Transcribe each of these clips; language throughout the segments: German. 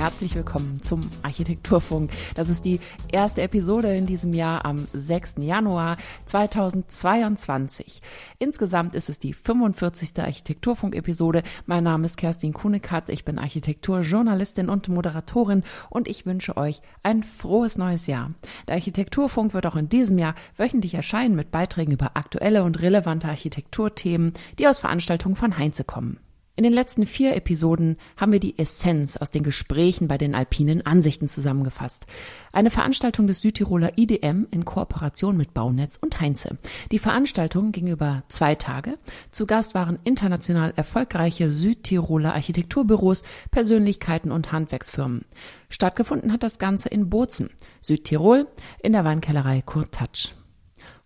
Herzlich willkommen zum Architekturfunk. Das ist die erste Episode in diesem Jahr am 6. Januar 2022. Insgesamt ist es die 45. Architekturfunk-Episode. Mein Name ist Kerstin Kunekat. Ich bin Architekturjournalistin und Moderatorin und ich wünsche euch ein frohes neues Jahr. Der Architekturfunk wird auch in diesem Jahr wöchentlich erscheinen mit Beiträgen über aktuelle und relevante Architekturthemen, die aus Veranstaltungen von Heinze kommen. In den letzten vier Episoden haben wir die Essenz aus den Gesprächen bei den alpinen Ansichten zusammengefasst. Eine Veranstaltung des Südtiroler IDM in Kooperation mit Baunetz und Heinze. Die Veranstaltung ging über zwei Tage. Zu Gast waren international erfolgreiche Südtiroler Architekturbüros, Persönlichkeiten und Handwerksfirmen. Stattgefunden hat das Ganze in Bozen, Südtirol, in der Weinkellerei Kurtatsch.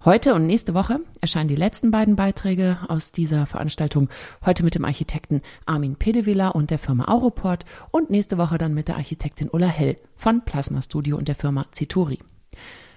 Heute und nächste Woche erscheinen die letzten beiden Beiträge aus dieser Veranstaltung. Heute mit dem Architekten Armin Pedevilla und der Firma Auroport und nächste Woche dann mit der Architektin Ulla Hell von Plasma Studio und der Firma Cituri.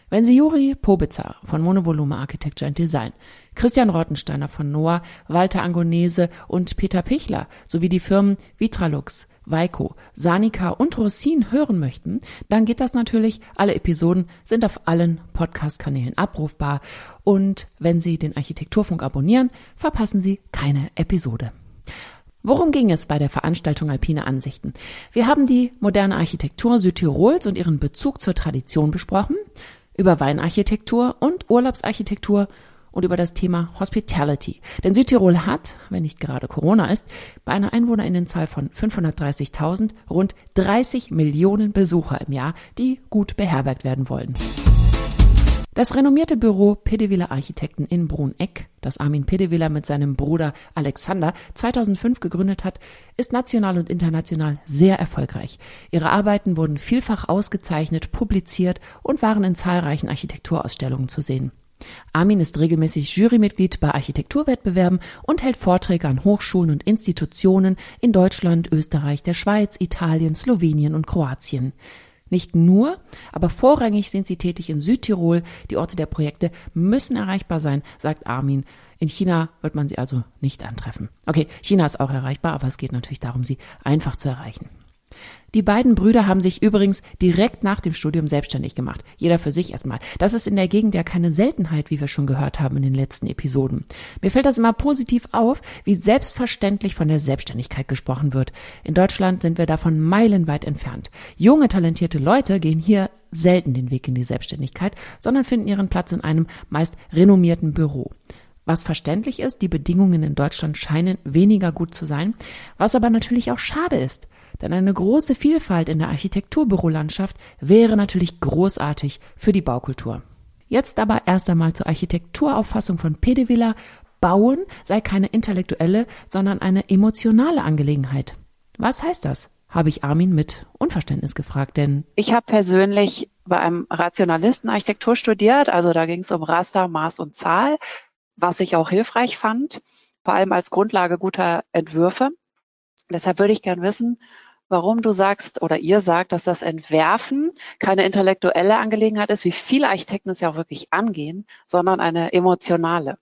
Wenn Sie Juri Pobitzer von Monovolume Architecture and Design, Christian Rottensteiner von Noah, Walter Angonese und Peter Pichler sowie die Firmen Vitralux, Weiko, Sanika und Rossin hören möchten, dann geht das natürlich. Alle Episoden sind auf allen Podcast-Kanälen abrufbar. Und wenn Sie den Architekturfunk abonnieren, verpassen Sie keine Episode. Worum ging es bei der Veranstaltung Alpine Ansichten? Wir haben die moderne Architektur Südtirols und ihren Bezug zur Tradition besprochen, über Weinarchitektur und Urlaubsarchitektur und über das Thema Hospitality. Denn Südtirol hat, wenn nicht gerade Corona ist, bei einer Einwohnerinnenzahl von 530.000 rund 30 Millionen Besucher im Jahr, die gut beherbergt werden wollen. Das renommierte Büro Pedeviller Architekten in Bruneck, das Armin Pedeviller mit seinem Bruder Alexander 2005 gegründet hat, ist national und international sehr erfolgreich. Ihre Arbeiten wurden vielfach ausgezeichnet, publiziert und waren in zahlreichen Architekturausstellungen zu sehen. Armin ist regelmäßig Jurymitglied bei Architekturwettbewerben und hält Vorträge an Hochschulen und Institutionen in Deutschland, Österreich, der Schweiz, Italien, Slowenien und Kroatien. Nicht nur, aber vorrangig sind sie tätig in Südtirol. Die Orte der Projekte müssen erreichbar sein, sagt Armin. In China wird man sie also nicht antreffen. Okay, China ist auch erreichbar, aber es geht natürlich darum, sie einfach zu erreichen. Die beiden Brüder haben sich übrigens direkt nach dem Studium selbstständig gemacht. Jeder für sich erstmal. Das ist in der Gegend ja keine Seltenheit, wie wir schon gehört haben in den letzten Episoden. Mir fällt das immer positiv auf, wie selbstverständlich von der Selbstständigkeit gesprochen wird. In Deutschland sind wir davon meilenweit entfernt. Junge, talentierte Leute gehen hier selten den Weg in die Selbstständigkeit, sondern finden ihren Platz in einem meist renommierten Büro. Was verständlich ist, die Bedingungen in Deutschland scheinen weniger gut zu sein, was aber natürlich auch schade ist. Denn eine große Vielfalt in der Architekturbürolandschaft wäre natürlich großartig für die Baukultur. Jetzt aber erst einmal zur Architekturauffassung von Pedevilla. Bauen sei keine intellektuelle, sondern eine emotionale Angelegenheit. Was heißt das? Habe ich Armin mit Unverständnis gefragt, denn ich habe persönlich bei einem Rationalisten Architektur studiert, also da ging es um Raster, Maß und Zahl, was ich auch hilfreich fand, vor allem als Grundlage guter Entwürfe. Deshalb würde ich gern wissen, warum du sagst oder ihr sagt, dass das Entwerfen keine intellektuelle Angelegenheit ist, wie viele Architekten es ja auch wirklich angehen, sondern eine emotionale.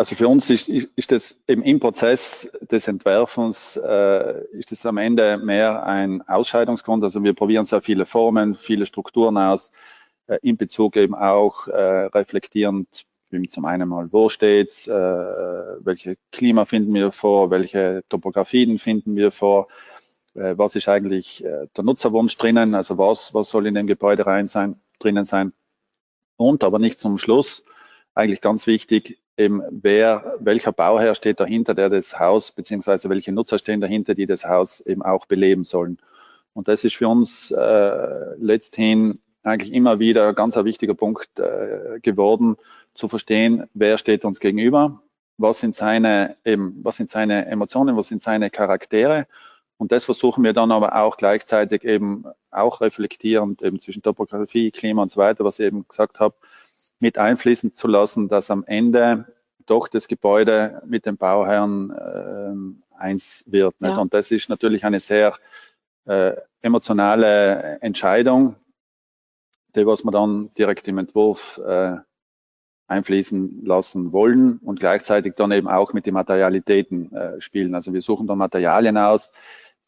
Also für uns ist, ist das im, im Prozess des Entwerfens äh, ist es am Ende mehr ein Ausscheidungsgrund. Also wir probieren sehr viele Formen, viele Strukturen aus, äh, in Bezug eben auch äh, reflektierend zum einen mal, wo steht's, äh, welche Klima finden wir vor, welche Topografien finden wir vor, was ist eigentlich äh, der Nutzerwunsch drinnen, also was, was soll in dem Gebäude rein sein, drinnen sein. Und aber nicht zum Schluss, eigentlich ganz wichtig, eben wer, welcher Bauherr steht dahinter, der das Haus, beziehungsweise welche Nutzer stehen dahinter, die das Haus eben auch beleben sollen. Und das ist für uns äh, letzthin eigentlich immer wieder ganz ein wichtiger Punkt äh, geworden, zu verstehen, wer steht uns gegenüber, was sind seine, eben, was sind seine Emotionen, was sind seine Charaktere und das versuchen wir dann aber auch gleichzeitig eben auch reflektierend eben zwischen Topografie, Klima und so weiter, was ich eben gesagt habe, mit einfließen zu lassen, dass am Ende doch das Gebäude mit dem Bauherrn äh, eins wird. Ja. Und das ist natürlich eine sehr äh, emotionale Entscheidung. die was wir dann direkt im Entwurf äh, einfließen lassen wollen und gleichzeitig dann eben auch mit den Materialitäten äh, spielen. Also wir suchen dann Materialien aus,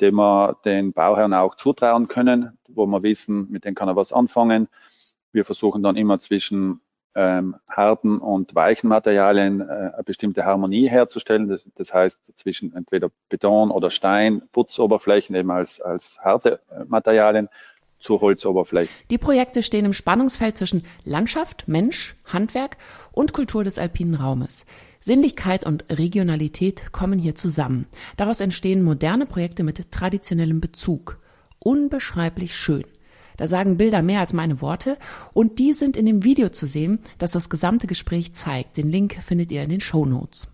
die wir den Bauherren auch zutrauen können, wo wir wissen, mit denen kann er was anfangen. Wir versuchen dann immer zwischen ähm, harten und weichen Materialien äh, eine bestimmte Harmonie herzustellen. Das, das, heißt zwischen entweder Beton oder Stein, Putzoberflächen eben als, als harte äh, Materialien zur Holzoberfläche. Die Projekte stehen im Spannungsfeld zwischen Landschaft, Mensch, Handwerk und Kultur des alpinen Raumes. Sinnlichkeit und Regionalität kommen hier zusammen. Daraus entstehen moderne Projekte mit traditionellem Bezug. Unbeschreiblich schön. Da sagen Bilder mehr als meine Worte und die sind in dem Video zu sehen, das das gesamte Gespräch zeigt. Den Link findet ihr in den Show Notes.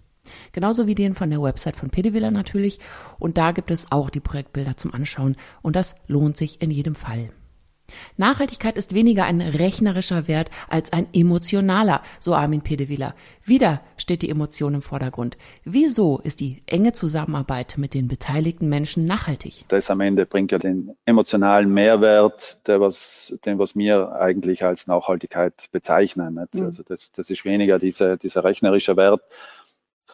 Genauso wie den von der Website von Pedevilla natürlich. Und da gibt es auch die Projektbilder zum Anschauen. Und das lohnt sich in jedem Fall. Nachhaltigkeit ist weniger ein rechnerischer Wert als ein emotionaler, so Armin Pedevilla. Wieder steht die Emotion im Vordergrund. Wieso ist die enge Zusammenarbeit mit den beteiligten Menschen nachhaltig? Das am Ende bringt ja den emotionalen Mehrwert, der was, den was wir eigentlich als Nachhaltigkeit bezeichnen. Mhm. Also das, das ist weniger diese, dieser rechnerische Wert,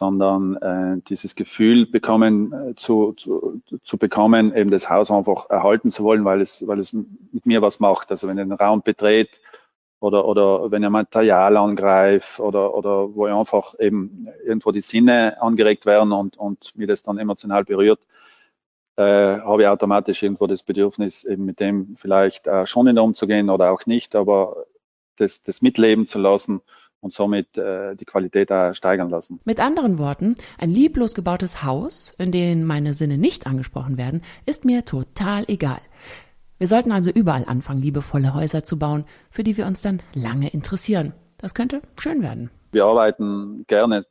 sondern äh, dieses Gefühl bekommen äh, zu, zu, zu bekommen, eben das Haus einfach erhalten zu wollen, weil es, weil es mit mir was macht. Also wenn ich den Raum betrete oder, oder wenn ich Material angreife oder, oder wo ich einfach eben irgendwo die Sinne angeregt werden und, und mir das dann emotional berührt, äh, habe ich automatisch irgendwo das Bedürfnis, eben mit dem vielleicht äh, schon in umzugehen oder auch nicht, aber das, das mitleben zu lassen und somit äh, die Qualität da steigern lassen. Mit anderen Worten, ein lieblos gebautes Haus, in dem meine Sinne nicht angesprochen werden, ist mir total egal. Wir sollten also überall anfangen, liebevolle Häuser zu bauen, für die wir uns dann lange interessieren. Das könnte schön werden. Wir arbeiten gerne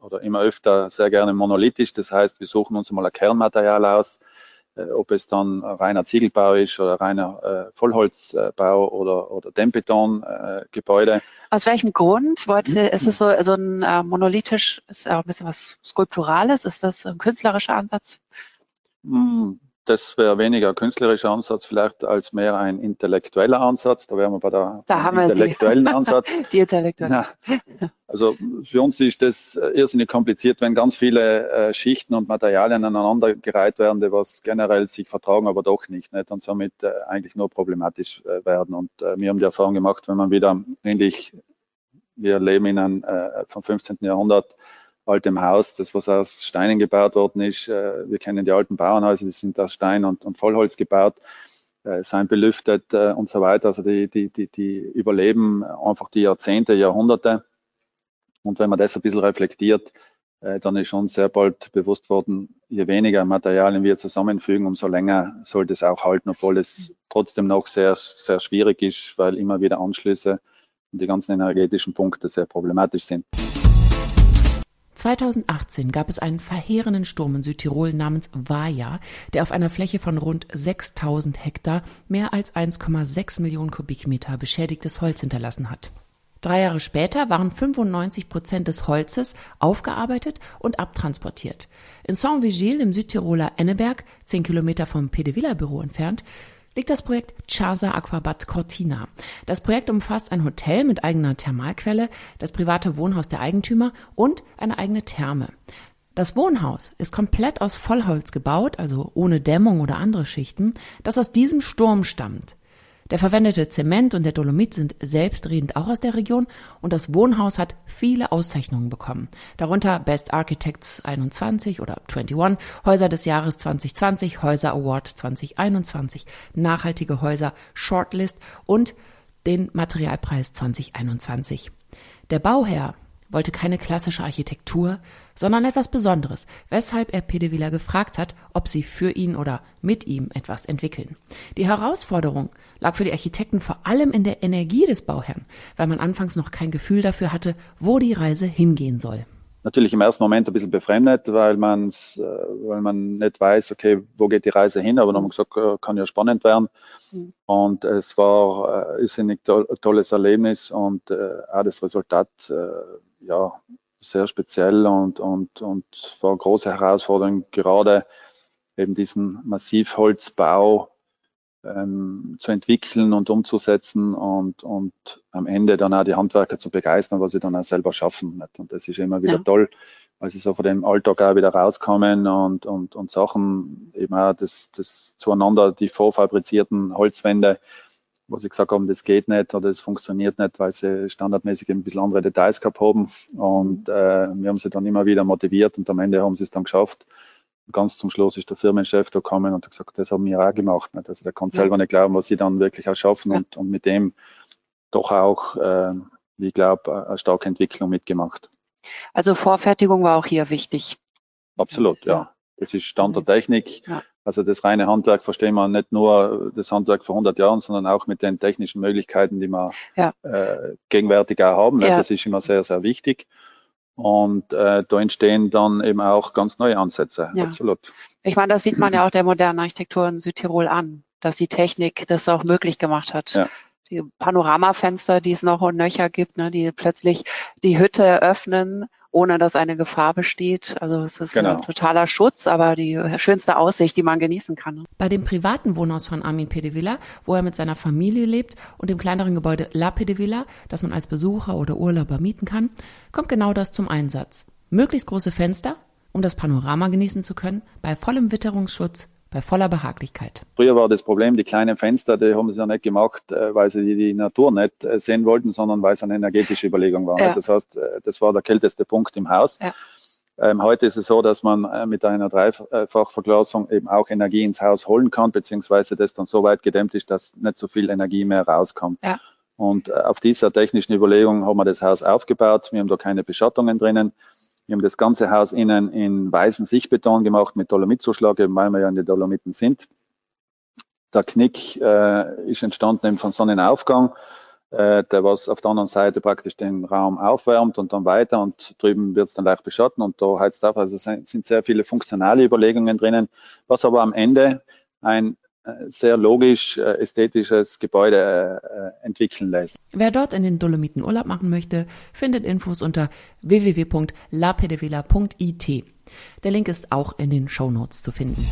oder immer öfter sehr gerne monolithisch. Das heißt, wir suchen uns mal ein Kernmaterial aus, äh, ob es dann reiner Ziegelbau ist oder reiner äh, Vollholzbau oder, oder Dämmbetongebäude. Äh, Aus welchem Grund wollte, hm. ist es so, so ein äh, monolithisch, ist ja ein bisschen was Skulpturales? Ist das ein künstlerischer Ansatz? Hm, das wäre weniger ein künstlerischer Ansatz, vielleicht als mehr ein intellektueller Ansatz. Da wären wir bei der da intellektuellen Ansatz. Die intellektuelle. Ja. Also für uns ist das irrsinnig kompliziert, wenn ganz viele äh, Schichten und Materialien aneinander gereiht werden, die was generell sich vertragen, aber doch nicht, nicht? und somit äh, eigentlich nur problematisch äh, werden. Und äh, wir haben die Erfahrung gemacht, wenn man wieder ähnlich, wir leben in einem äh, vom 15. Jahrhundert, altem Haus, das was aus Steinen gebaut worden ist. Äh, wir kennen die alten Bauernhäuser, die sind aus Stein und, und Vollholz gebaut, äh, sind belüftet äh, und so weiter. Also die, die, die, die überleben einfach die Jahrzehnte, Jahrhunderte. Und wenn man das ein bisschen reflektiert, dann ist schon sehr bald bewusst worden, je weniger Materialien wir zusammenfügen, umso länger sollte es auch halten, obwohl es trotzdem noch sehr, sehr schwierig ist, weil immer wieder Anschlüsse und die ganzen energetischen Punkte sehr problematisch sind. 2018 gab es einen verheerenden Sturm in Südtirol namens Vaja, der auf einer Fläche von rund 6000 Hektar mehr als 1,6 Millionen Kubikmeter beschädigtes Holz hinterlassen hat. Drei Jahre später waren 95 Prozent des Holzes aufgearbeitet und abtransportiert. In Saint-Vigil im Südtiroler Enneberg, zehn Kilometer vom Pedevilla Büro entfernt, liegt das Projekt Casa Aquabat Cortina. Das Projekt umfasst ein Hotel mit eigener Thermalquelle, das private Wohnhaus der Eigentümer und eine eigene Therme. Das Wohnhaus ist komplett aus Vollholz gebaut, also ohne Dämmung oder andere Schichten, das aus diesem Sturm stammt. Der verwendete Zement und der Dolomit sind selbstredend auch aus der Region und das Wohnhaus hat viele Auszeichnungen bekommen. Darunter Best Architects 21 oder 21, Häuser des Jahres 2020, Häuser Award 2021, nachhaltige Häuser Shortlist und den Materialpreis 2021. Der Bauherr wollte keine klassische Architektur, sondern etwas Besonderes, weshalb er Pedevilla gefragt hat, ob sie für ihn oder mit ihm etwas entwickeln. Die Herausforderung lag für die Architekten vor allem in der Energie des Bauherrn, weil man anfangs noch kein Gefühl dafür hatte, wo die Reise hingehen soll. Natürlich im ersten Moment ein bisschen befremdet, weil man äh, weil man nicht weiß, okay, wo geht die Reise hin, aber dann haben wir gesagt, äh, kann ja spannend werden. Mhm. Und es war äh, ist ein tolles Erlebnis und auch das Resultat ja sehr speziell und, und, und war große Herausforderung, gerade eben diesen Massivholzbau ähm, zu entwickeln und umzusetzen und, und am Ende dann auch die Handwerker zu begeistern, was sie dann auch selber schaffen. Nicht? Und das ist immer wieder ja. toll, weil sie so von dem Alltag auch wieder rauskommen und, und, und Sachen eben auch das, das zueinander, die vorfabrizierten Holzwände, wo sie gesagt haben, das geht nicht oder das funktioniert nicht, weil sie standardmäßig ein bisschen andere Details gehabt haben. Und äh, wir haben sie dann immer wieder motiviert und am Ende haben sie es dann geschafft ganz zum Schluss ist der Firmenchef da gekommen und hat gesagt, das haben wir auch gemacht. Nicht? Also der kann ja. selber nicht glauben, was sie dann wirklich auch schaffen ja. und, und mit dem doch auch, äh, wie ich glaube, eine starke Entwicklung mitgemacht. Also Vorfertigung war auch hier wichtig. Absolut, ja. Das ist Stand der Technik. Ja. Also das reine Handwerk verstehen wir nicht nur das Handwerk vor 100 Jahren, sondern auch mit den technischen Möglichkeiten, die wir ja. äh, gegenwärtig auch haben. Ja. Das ist immer sehr, sehr wichtig. Und äh, da entstehen dann eben auch ganz neue Ansätze. Ja. Absolut. Ich meine, das sieht man ja auch der modernen Architektur in Südtirol an, dass die Technik das auch möglich gemacht hat. Ja. Die Panoramafenster, die es noch und nöcher gibt, ne, die plötzlich die Hütte eröffnen ohne dass eine Gefahr besteht. Also es ist genau. ein totaler Schutz, aber die schönste Aussicht, die man genießen kann. Bei dem privaten Wohnhaus von Armin Pedevilla, wo er mit seiner Familie lebt, und dem kleineren Gebäude La Pedevilla, das man als Besucher oder Urlauber mieten kann, kommt genau das zum Einsatz. Möglichst große Fenster, um das Panorama genießen zu können, bei vollem Witterungsschutz, bei voller Behaglichkeit. Früher war das Problem, die kleinen Fenster, die haben sie ja nicht gemacht, äh, weil sie die, Natur nicht äh, sehen wollten, sondern weil es eine energetische Überlegung war. Ja. Das heißt, äh, das war der kälteste Punkt im Haus. Ja. Ähm, heute ist es so, dass man mit einer Dreifachverglasung eben auch Energie ins Haus holen kann, beziehungsweise das dann so weit gedämmt ist, dass nicht so viel Energie mehr rauskommt. Ja. Und auf dieser technischen Überlegung haben wir das Haus aufgebaut. Wir haben da keine Beschattungen drinnen. Wir haben das ganze Haus innen in weißen Sichtbeton gemacht mit Dolomitzuschlag, eben weil wir ja in den Dolomiten sind. Der Knick äh, ist entstanden eben von Sonnenaufgang, äh, der was auf der anderen Seite praktisch den Raum aufwärmt und dann weiter und drüben wird es dann leicht beschatten und da heizt auf. Also sind sehr viele funktionale Überlegungen drinnen, was aber am Ende ein sehr logisch äh, ästhetisches Gebäude äh, entwickeln lässt. Wer dort in den Dolomiten Urlaub machen möchte, findet Infos unter www.lapedevilla.it. Der Link ist auch in den Show Notes zu finden.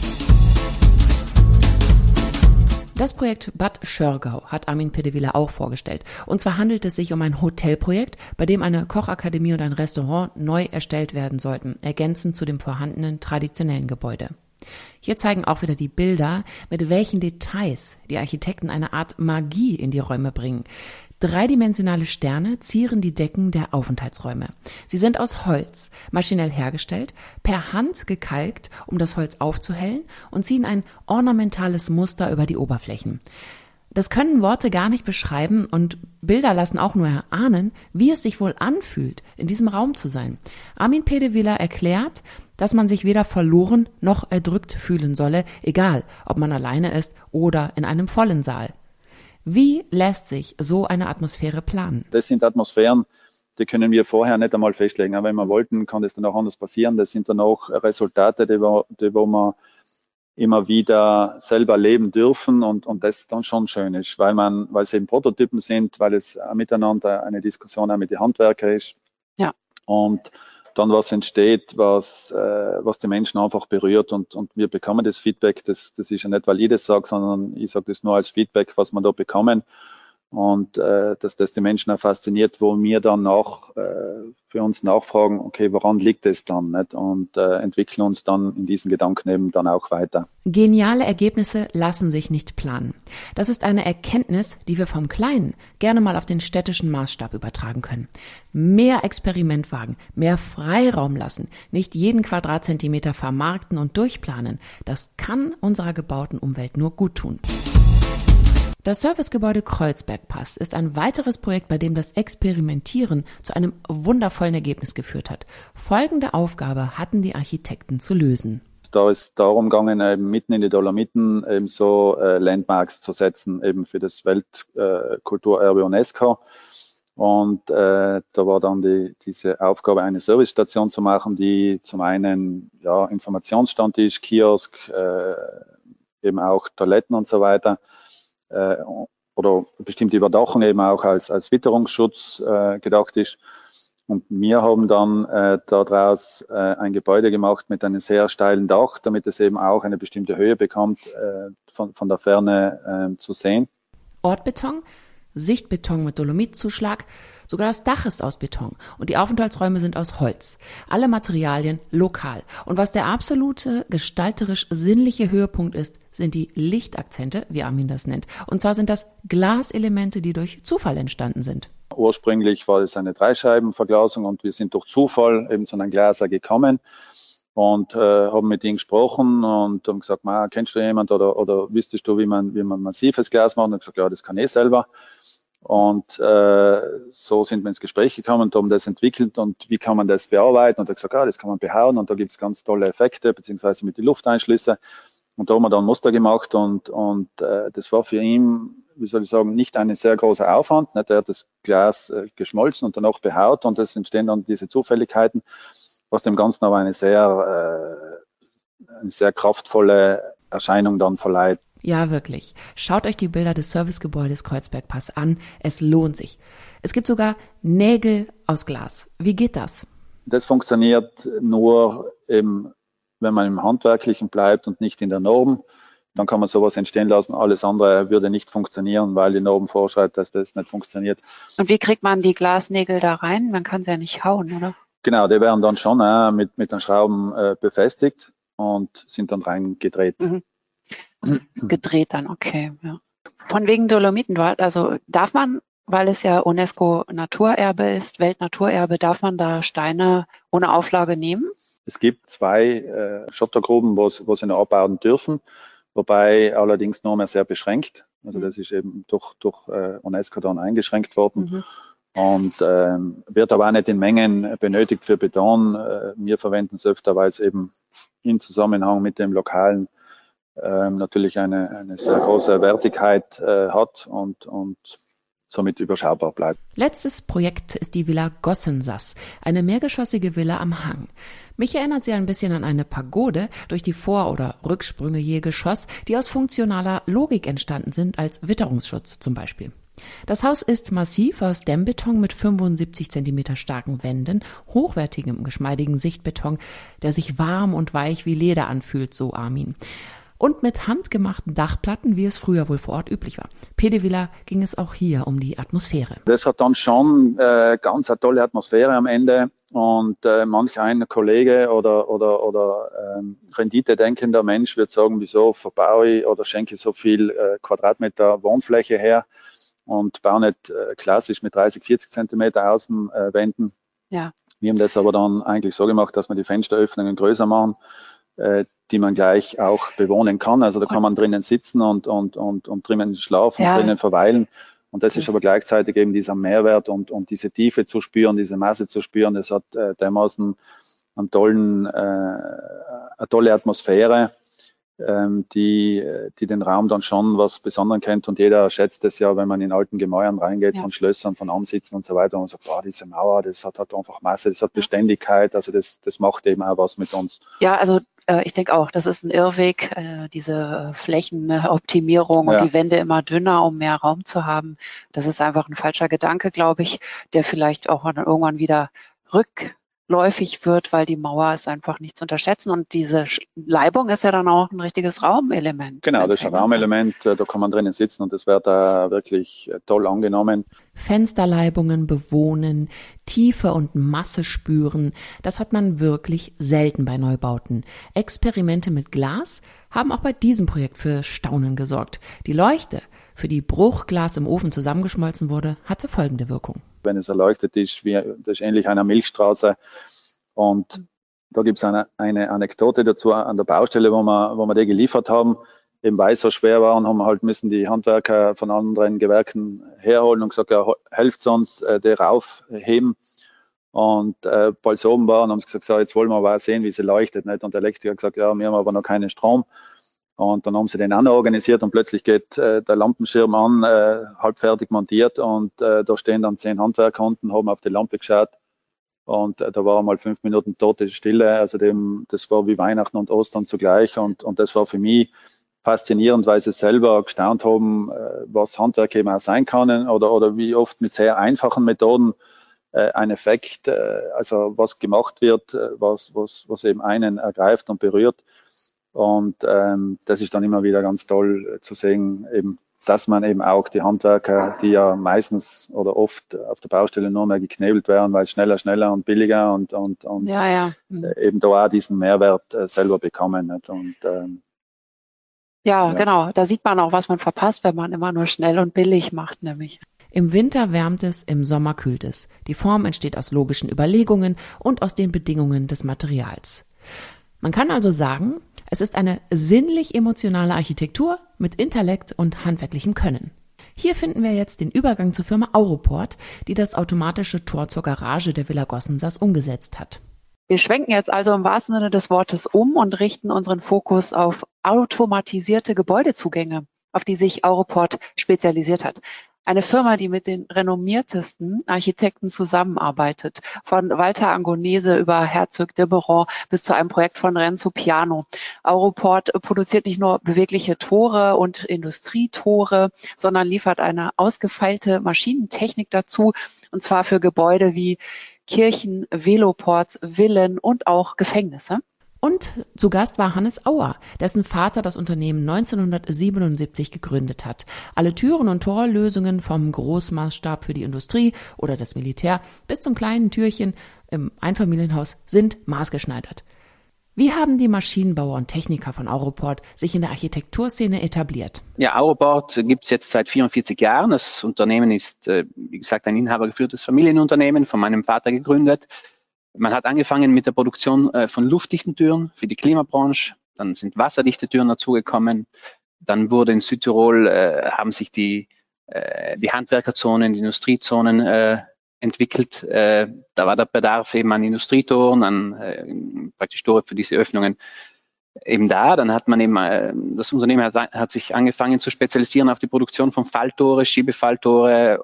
Das Projekt Bad Schörgau hat Armin Pedevilla auch vorgestellt. Und zwar handelt es sich um ein Hotelprojekt, bei dem eine Kochakademie und ein Restaurant neu erstellt werden sollten, ergänzend zu dem vorhandenen traditionellen Gebäude. Hier zeigen auch wieder die Bilder, mit welchen Details die Architekten eine Art Magie in die Räume bringen. Dreidimensionale Sterne zieren die Decken der Aufenthaltsräume. Sie sind aus Holz, maschinell hergestellt, per Hand gekalkt, um das Holz aufzuhellen und ziehen ein ornamentales Muster über die Oberflächen. Das können Worte gar nicht beschreiben und Bilder lassen auch nur erahnen, wie es sich wohl anfühlt, in diesem Raum zu sein. Armin Pedevilla erklärt, dass man sich weder verloren noch erdrückt fühlen solle, egal ob man alleine ist oder in einem vollen Saal. Wie lässt sich so eine Atmosphäre planen? Das sind Atmosphären, die können wir vorher nicht einmal festlegen. Aber wenn wir wollten, kann das dann auch anders passieren. Das sind dann auch Resultate, die, die wo wir immer wieder selber leben dürfen und, und das dann schon schön ist, weil man, weil es eben Prototypen sind, weil es miteinander eine Diskussion auch mit den Handwerkern ist. Ja. Und dann was entsteht, was, äh, was die Menschen einfach berührt und, und wir bekommen das Feedback. Das, das ist ja nicht, weil ich das sage, sondern ich sage das nur als Feedback, was wir da bekommen und äh, dass das die Menschen auch fasziniert, wo wir dann auch äh, für uns nachfragen, okay, woran liegt es dann nicht? und äh, entwickeln uns dann in diesen Gedanken eben dann auch weiter. Geniale Ergebnisse lassen sich nicht planen. Das ist eine Erkenntnis, die wir vom Kleinen gerne mal auf den städtischen Maßstab übertragen können. Mehr Experiment wagen, mehr Freiraum lassen, nicht jeden Quadratzentimeter vermarkten und durchplanen, das kann unserer gebauten Umwelt nur gut tun. Das Servicegebäude Kreuzbergpass ist ein weiteres Projekt, bei dem das Experimentieren zu einem wundervollen Ergebnis geführt hat. Folgende Aufgabe hatten die Architekten zu lösen. Da ist darum gegangen, eben mitten in die Dolomiten eben so äh, Landmarks zu setzen, eben für das Weltkulturerbe äh, UNESCO. Und äh, da war dann die, diese Aufgabe, eine Servicestation zu machen, die zum einen ja, Informationsstand ist, Kiosk, äh, eben auch Toiletten und so weiter äh, oder bestimmte Überdachung eben auch als, als Witterungsschutz äh, gedacht ist. Und wir haben dann äh, daraus äh, ein Gebäude gemacht mit einem sehr steilen Dach, damit es eben auch eine bestimmte Höhe bekommt, äh, von, von der Ferne äh, zu sehen. Ortbeton, Sichtbeton mit Dolomitzuschlag, sogar das Dach ist aus Beton und die Aufenthaltsräume sind aus Holz. Alle Materialien lokal. Und was der absolute gestalterisch sinnliche Höhepunkt ist, sind die Lichtakzente, wie Armin das nennt. Und zwar sind das Glaselemente, die durch Zufall entstanden sind. Ursprünglich war es eine Dreischeibenverglasung und wir sind durch Zufall eben zu einem Glaser gekommen und äh, haben mit ihm gesprochen und haben gesagt, kennst du jemand oder, oder wüsstest du, wie man, wie man massives Glas macht? Und gesagt, ja, das kann ich selber. Und äh, so sind wir ins Gespräch gekommen und haben das entwickelt und wie kann man das bearbeiten? Und er gesagt, ja, das kann man behauen und da gibt es ganz tolle Effekte, beziehungsweise mit den Lufteinschlüsse. Und da haben wir dann Muster gemacht und, und äh, das war für ihn wie soll ich sagen, nicht ein sehr großer Aufwand. Nicht? Er hat das Glas äh, geschmolzen und dann auch behaut und es entstehen dann diese Zufälligkeiten, was dem Ganzen aber eine sehr, äh, eine sehr kraftvolle Erscheinung dann verleiht. Ja, wirklich. Schaut euch die Bilder des Servicegebäudes Kreuzbergpass an. Es lohnt sich. Es gibt sogar Nägel aus Glas. Wie geht das? Das funktioniert nur, eben, wenn man im Handwerklichen bleibt und nicht in der Norm dann kann man sowas entstehen lassen. Alles andere würde nicht funktionieren, weil die Norm vorschreibt, dass das nicht funktioniert. Und wie kriegt man die Glasnägel da rein? Man kann sie ja nicht hauen, oder? Genau, die werden dann schon äh, mit, mit den Schrauben äh, befestigt und sind dann reingedreht. Mhm. Gedreht dann, okay. Ja. Von wegen Dolomiten, also darf man, weil es ja UNESCO Naturerbe ist, Weltnaturerbe, darf man da Steine ohne Auflage nehmen? Es gibt zwei äh, Schottergruben, wo, sie noch abbauen dürfen wobei allerdings nur mehr sehr beschränkt. Also mhm. das ist eben durch, durch äh, UNESCO dann eingeschränkt worden. Mhm. Und ähm, wird aber auch nicht in Mengen benötigt für Beton. Äh, wir verwenden es öfter, weil es eben in Zusammenhang mit dem lokalen natürlich eine, eine sehr große Wertigkeit äh, hat und, und somit überschaubar bleibt. Letztes Projekt ist die Villa Gossensass, eine mehrgeschossige Villa am Hang. Mich erinnert sie ein bisschen an eine Pagode, durch die Vor- oder Rücksprünge je Geschoss, die aus funktionaler Logik entstanden sind, als Witterungsschutz zum Beispiel. Das Haus ist massiv aus Dämmbeton mit 75 Zentimeter starken Wänden, hochwertigem, geschmeidigen Sichtbeton, der sich warm und weich wie Leder anfühlt, so Armin und mit handgemachten Dachplatten, wie es früher wohl vor Ort üblich war. Pedevilla ging es auch hier um die Atmosphäre. Das hat dann schon äh, ganz eine tolle Atmosphäre am Ende und äh, manch ein Kollege oder, oder, oder ähm, renditedenkender Mensch wird sagen, wieso verbaue ich oder schenke ich so viel äh, Quadratmeter Wohnfläche her und baue nicht äh, klassisch mit 30, 40 Zentimeter Außenwänden. Ja. Wir haben das aber dann eigentlich so gemacht, dass wir die Fensteröffnungen größer machen äh, die man gleich auch bewohnen kann. Also da kann man drinnen sitzen und, und, und, und drinnen schlafen, ja. drinnen verweilen. Und das ist aber gleichzeitig eben dieser Mehrwert und, und diese Tiefe zu spüren, diese Masse zu spüren. Das hat äh, dermaßen einen tollen, äh, eine tolle Atmosphäre ähm, die, die den Raum dann schon was Besonderes kennt und jeder schätzt es ja, wenn man in alten Gemäuern reingeht, ja. von Schlössern, von Ansitzen und so weiter und sagt, boah, diese Mauer, das hat halt einfach Masse, das hat Beständigkeit, also das, das macht eben auch was mit uns. Ja, also ich denke auch, das ist ein Irrweg, äh, diese Flächenoptimierung ja. und die Wände immer dünner, um mehr Raum zu haben. Das ist einfach ein falscher Gedanke, glaube ich, der vielleicht auch irgendwann wieder rück läufig wird, weil die Mauer ist einfach nicht zu unterschätzen und diese Leibung ist ja dann auch ein richtiges Raumelement. Genau, das ist ein Raumelement, äh, da kann man drinnen sitzen und das wird da wirklich äh, toll angenommen. Fensterleibungen bewohnen, Tiefe und Masse spüren, das hat man wirklich selten bei Neubauten. Experimente mit Glas haben auch bei diesem Projekt für Staunen gesorgt. Die Leuchte, für die Bruchglas im Ofen zusammengeschmolzen wurde, hatte folgende Wirkung wenn es erleuchtet ist, wie, das ist ähnlich einer Milchstraße. Und da gibt es eine, eine Anekdote dazu an der Baustelle, wo wir, wo wir die geliefert haben, eben weil es so schwer war und haben halt müssen die Handwerker von anderen Gewerken herholen und gesagt, ja, helft uns, äh, die raufheben. Und äh, bald oben war und haben gesagt, so, jetzt wollen wir aber sehen, wie sie leuchtet. Nicht? Und der Elektriker hat gesagt, ja, wir haben aber noch keinen Strom. Und dann haben sie den auch noch organisiert und plötzlich geht äh, der Lampenschirm an, äh, halb fertig montiert und äh, da stehen dann zehn Handwerker unten, haben auf die Lampe geschaut und äh, da war mal fünf Minuten tote Stille. Also dem, das war wie Weihnachten und Ostern zugleich und, und das war für mich faszinierend, weil sie selber gestaunt haben, äh, was Handwerk eben auch sein kann oder, oder wie oft mit sehr einfachen Methoden äh, ein Effekt, äh, also was gemacht wird, äh, was, was, was eben einen ergreift und berührt. Und ähm, das ist dann immer wieder ganz toll zu sehen, eben, dass man eben auch die Handwerker, die ja meistens oder oft auf der Baustelle nur mehr geknebelt werden, weil es schneller, schneller und billiger und, und, und ja, ja. Mhm. eben da auch diesen Mehrwert äh, selber bekommen. Nicht? Und ähm, ja, ja, genau. Da sieht man auch, was man verpasst, wenn man immer nur schnell und billig macht, nämlich. Im Winter wärmt es, im Sommer kühlt es. Die Form entsteht aus logischen Überlegungen und aus den Bedingungen des Materials. Man kann also sagen, es ist eine sinnlich-emotionale Architektur mit Intellekt und handwerklichem Können. Hier finden wir jetzt den Übergang zur Firma Auroport, die das automatische Tor zur Garage der Villa Gossensas umgesetzt hat. Wir schwenken jetzt also im wahrsten Sinne des Wortes um und richten unseren Fokus auf automatisierte Gebäudezugänge, auf die sich Auroport spezialisiert hat. Eine Firma, die mit den renommiertesten Architekten zusammenarbeitet. Von Walter Angonese über Herzog de Beron bis zu einem Projekt von Renzo Piano. Auroport produziert nicht nur bewegliche Tore und Industrietore, sondern liefert eine ausgefeilte Maschinentechnik dazu. Und zwar für Gebäude wie Kirchen, Veloports, Villen und auch Gefängnisse. Und zu Gast war Hannes Auer, dessen Vater das Unternehmen 1977 gegründet hat. Alle Türen und Torlösungen vom Großmaßstab für die Industrie oder das Militär bis zum kleinen Türchen im Einfamilienhaus sind maßgeschneidert. Wie haben die Maschinenbauer und Techniker von Auroport sich in der Architekturszene etabliert? Ja, Auroport gibt es jetzt seit 44 Jahren. Das Unternehmen ist, äh, wie gesagt, ein inhabergeführtes Familienunternehmen, von meinem Vater gegründet. Man hat angefangen mit der Produktion äh, von luftdichten Türen für die Klimabranche. Dann sind wasserdichte Türen dazugekommen. Dann wurde in Südtirol, äh, haben sich die, die Handwerkerzonen, die Industriezonen entwickelt. Äh, da war der Bedarf eben an Industrietoren, an äh, praktisch Tore für diese Öffnungen eben da. Dann hat man eben, äh, das Unternehmen hat, hat, sich angefangen zu spezialisieren auf die Produktion von Falltore, Schiebefalltore äh,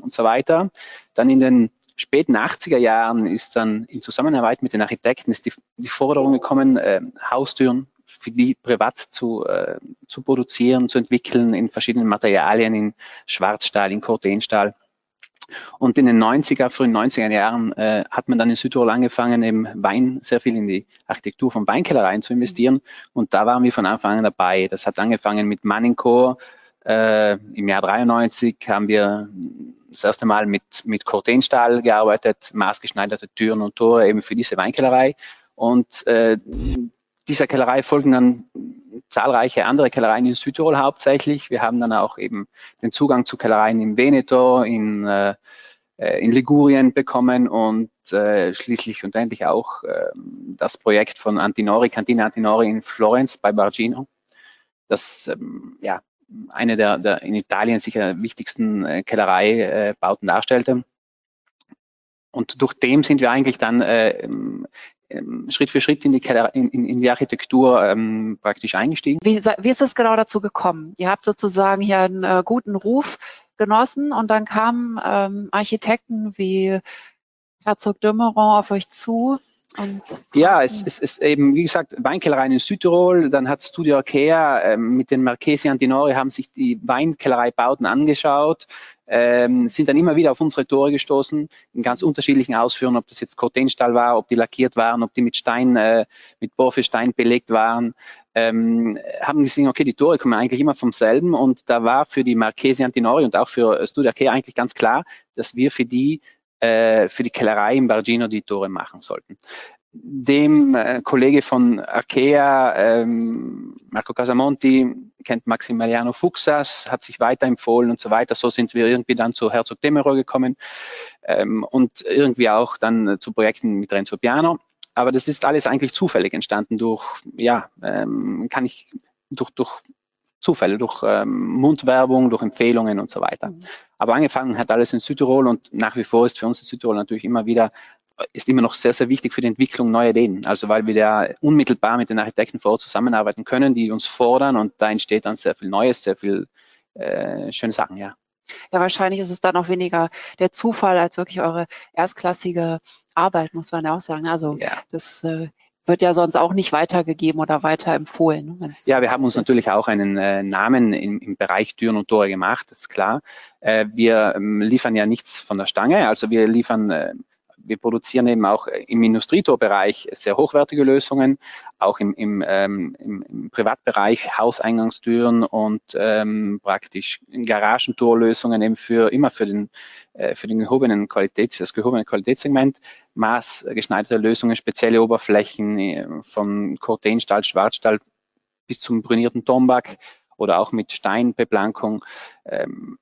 und so weiter. Dann in den späten 80er Jahren ist dann in Zusammenarbeit mit den Architekten ist die, die Forderung gekommen, äh, Haustüren für die privat zu, äh, zu produzieren, zu entwickeln in verschiedenen Materialien, in Schwarzstahl, in Cortenstahl. Und in den 90er, frühen 90er Jahren äh, hat man dann in Südtirol angefangen, eben Wein, sehr viel in die Architektur von Weinkellereien zu investieren. Und da waren wir von Anfang an dabei. Das hat angefangen mit Manninco. Äh, Im Jahr 93 haben wir das erste Mal mit, mit Cortenstahl gearbeitet, maßgeschneiderte Türen und Tore eben für diese Weinkellerei. Und äh, dieser Kellerei folgen dann zahlreiche andere Kellereien in Südtirol hauptsächlich. Wir haben dann auch eben den Zugang zu Kellereien im Veneto, in, äh, in Ligurien bekommen und äh, schließlich und endlich auch äh, das Projekt von Antinori, Cantina Antinori in Florenz bei Bargino. Das ähm, ja eine der, der in Italien sicher wichtigsten äh, Kellereibauten darstellte. Und durch dem sind wir eigentlich dann äh, ähm, Schritt für Schritt in die, in, in die Architektur ähm, praktisch eingestiegen. Wie, wie ist es genau dazu gekommen? Ihr habt sozusagen hier einen äh, guten Ruf genossen und dann kamen ähm, Architekten wie Herzog Dümmeron auf euch zu und ja, es ist, ist eben, wie gesagt, Weinkellereien in Südtirol, dann hat Studio Arkea äh, mit den Marchesi Antinori haben sich die Weinkellereibauten angeschaut, ähm, sind dann immer wieder auf unsere Tore gestoßen, in ganz unterschiedlichen Ausführungen, ob das jetzt Cortenstahl war, ob die lackiert waren, ob die mit Stein, äh, mit Porphyrstein belegt waren, ähm, haben gesehen, okay, die Tore kommen eigentlich immer vom selben und da war für die Marchesi Antinori und auch für Studio Arkea eigentlich ganz klar, dass wir für die äh, für die Kellerei im Bargino die Tore machen sollten. Dem äh, Kollege von Arkea, ähm, Marco Casamonti, kennt Maximiliano Fuxas, hat sich weiterempfohlen und so weiter. So sind wir irgendwie dann zu Herzog Demerol gekommen ähm, und irgendwie auch dann zu Projekten mit Renzo Piano. Aber das ist alles eigentlich zufällig entstanden durch, ja, ähm, kann ich durch, durch Zufälle, durch ähm, Mundwerbung, durch Empfehlungen und so weiter. Mhm. Aber angefangen hat alles in Südtirol und nach wie vor ist für uns in Südtirol natürlich immer wieder, ist immer noch sehr, sehr wichtig für die Entwicklung neuer Ideen. Also weil wir da unmittelbar mit den Architekten vor Ort zusammenarbeiten können, die uns fordern und da entsteht dann sehr viel Neues, sehr viel äh, schöne Sachen, ja. Ja, wahrscheinlich ist es dann auch weniger der Zufall als wirklich eure erstklassige Arbeit, muss man ja auch sagen. Also ja. das äh, wird ja sonst auch nicht weitergegeben oder weiterempfohlen. Ja, wir haben uns natürlich auch einen äh, Namen im, im, Bereich Türen und Tore gemacht, ist klar. Äh, wir ähm, liefern ja nichts von der Stange, also wir liefern äh, wir produzieren eben auch im Industrietorbereich sehr hochwertige Lösungen, auch im, im, ähm, im, Privatbereich Hauseingangstüren und ähm, praktisch Garagentorlösungen eben für immer für den äh, für den gehobenen Qualitäts, das gehobene Qualitätssegment, maßgeschneiderte Lösungen, spezielle Oberflächen äh, von Cortenstahl, Schwarzstahl bis zum brünierten Tombak oder auch mit Steinbeplankung. Ähm,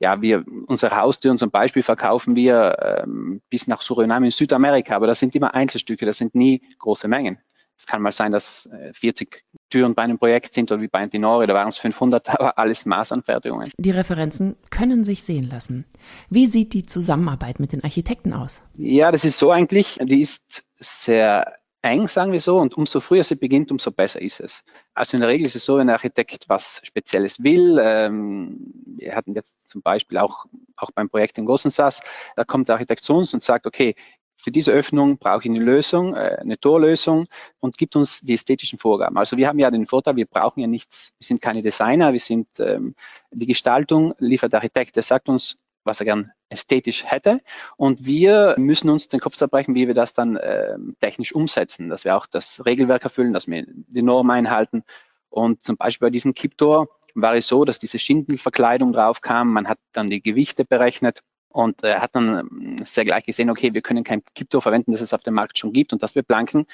ja, wir, unsere Haustüren zum Beispiel verkaufen wir ähm, bis nach Suriname in Südamerika, aber das sind immer Einzelstücke, das sind nie große Mengen. Es kann mal sein, dass 40 äh, Türen bei einem Projekt sind oder wie bei Antinori, da waren es 500, aber alles Maßanfertigungen. Die Referenzen können sich sehen lassen. Wie sieht die Zusammenarbeit mit den Architekten aus? Ja, das ist so eigentlich, die ist sehr eng, sagen wir so, und umso früher sie beginnt, umso besser ist es. Also in der Regel ist es so, wenn ein Architekt was Spezielles will, ähm, wir hatten jetzt zum Beispiel auch, auch beim Projekt in Gossensas, da kommt der Architekt zu uns und sagt, okay, für diese Öffnung brauche ich eine Lösung, äh, eine Torlösung und gibt uns die ästhetischen Vorgaben. Also wir haben ja den Vorteil, wir brauchen ja nichts, wir sind keine Designer, wir sind ähm, die Gestaltung liefert der Architekt, der sagt uns, was er gern ästhetisch hätte. Und wir müssen uns den Kopf zerbrechen, wie wir das dann äh, technisch umsetzen, dass wir auch das Regelwerk erfüllen, dass wir die Norm einhalten. Und zum Beispiel bei diesem Kipptor war es so, dass diese Schindelverkleidung drauf kam. Man hat dann die Gewichte berechnet und er hat dann ähm, sehr gleich gesehen, okay, wir können kein Kipptor verwenden, das es auf dem Markt schon gibt und das wir blanken,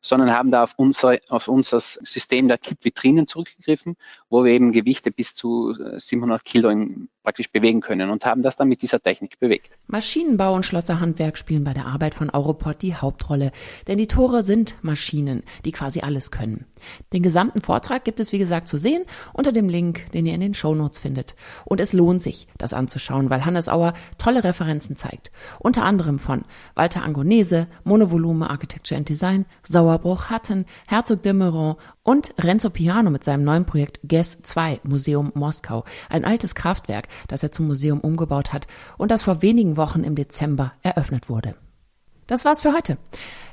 sondern haben da auf unser, auf unser System der Kipp-Vitrinen zurückgegriffen, wo wir eben Gewichte bis zu 700 äh, Kilo in, praktisch bewegen können und haben das dann mit dieser Technik bewegt. Maschinenbau und Schlosserhandwerk spielen bei der Arbeit von Europort die Hauptrolle, denn die Tore sind Maschinen, die quasi alles können. Den gesamten Vortrag gibt es wie gesagt zu sehen unter dem Link, den ihr in den Shownotes findet. Und es lohnt sich, das anzuschauen, weil Hannes Auer tolle Referenzen zeigt. Unter anderem von Walter Angonese, Monovolume Architecture and Design, Sauerbruch Hatten, Herzog de Meuron und Renzo Piano mit seinem neuen Projekt GES 2 Museum Moskau, ein altes Kraftwerk, das er zum Museum umgebaut hat und das vor wenigen Wochen im Dezember eröffnet wurde. Das war's für heute.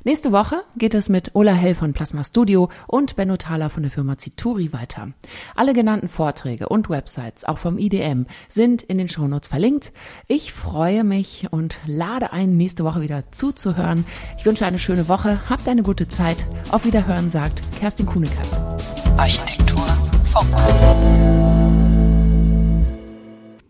Nächste Woche geht es mit Ola Hell von Plasma Studio und Benno Thaler von der Firma Zituri weiter. Alle genannten Vorträge und Websites, auch vom IDM, sind in den Shownotes verlinkt. Ich freue mich und lade ein, nächste Woche wieder zuzuhören. Ich wünsche eine schöne Woche, habt eine gute Zeit. Auf Wiederhören sagt Kerstin Kuhnekatz. Architektur Funk.